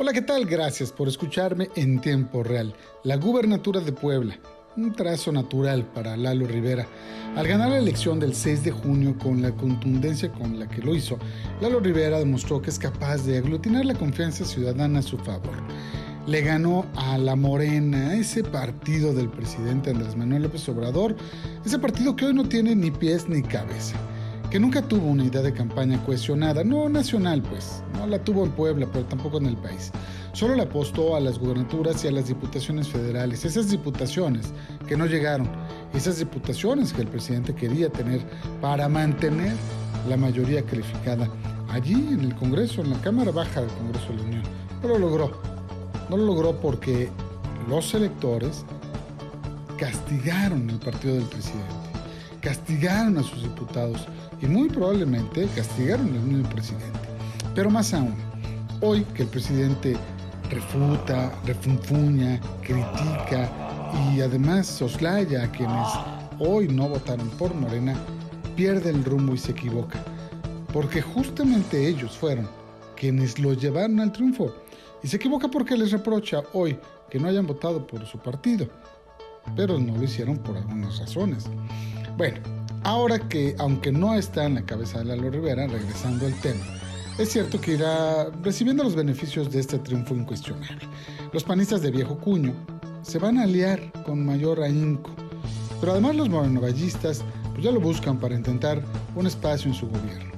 Hola, ¿qué tal? Gracias por escucharme en tiempo real. La gubernatura de Puebla, un trazo natural para Lalo Rivera. Al ganar la elección del 6 de junio con la contundencia con la que lo hizo, Lalo Rivera demostró que es capaz de aglutinar la confianza ciudadana a su favor. Le ganó a la Morena, ese partido del presidente Andrés Manuel López Obrador, ese partido que hoy no tiene ni pies ni cabeza que nunca tuvo una idea de campaña cohesionada, no nacional pues, no la tuvo en Puebla, pero tampoco en el país. Solo le apostó a las gubernaturas y a las diputaciones federales, esas diputaciones que no llegaron, esas diputaciones que el presidente quería tener para mantener la mayoría calificada allí en el Congreso, en la Cámara Baja del Congreso de la Unión. No lo logró. No lo logró porque los electores castigaron el partido del presidente, castigaron a sus diputados y muy probablemente castigaron al mismo presidente. Pero más aún, hoy que el presidente refuta, refunfuña, critica y además soslaya a quienes hoy no votaron por Morena, pierde el rumbo y se equivoca. Porque justamente ellos fueron quienes lo llevaron al triunfo. Y se equivoca porque les reprocha hoy que no hayan votado por su partido. Pero no lo hicieron por algunas razones. Bueno, Ahora que, aunque no está en la cabeza de Lalo Rivera, regresando al tema, es cierto que irá recibiendo los beneficios de este triunfo incuestionable. Los panistas de viejo cuño se van a aliar con mayor ahínco, pero además los morenovallistas pues ya lo buscan para intentar un espacio en su gobierno.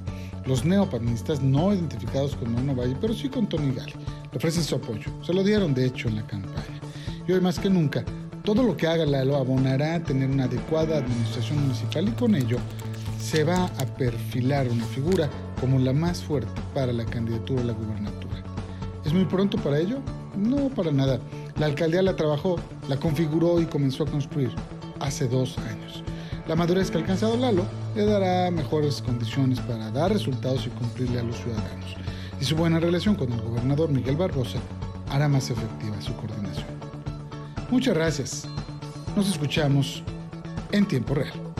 Los neopanistas, no identificados con Moreno Valle, pero sí con Tony Gali, le ofrecen su apoyo. Se lo dieron, de hecho, en la campaña. Y hoy más que nunca, todo lo que haga Lalo abonará a tener una adecuada administración municipal y con ello se va a perfilar una figura como la más fuerte para la candidatura a la gubernatura. ¿Es muy pronto para ello? No, para nada. La alcaldía la trabajó, la configuró y comenzó a construir hace dos años. La madurez que ha alcanzado Lalo le dará mejores condiciones para dar resultados y cumplirle a los ciudadanos. Y su buena relación con el gobernador Miguel Barbosa hará más efectiva su coordinación. Muchas gracias. Nos escuchamos en tiempo real.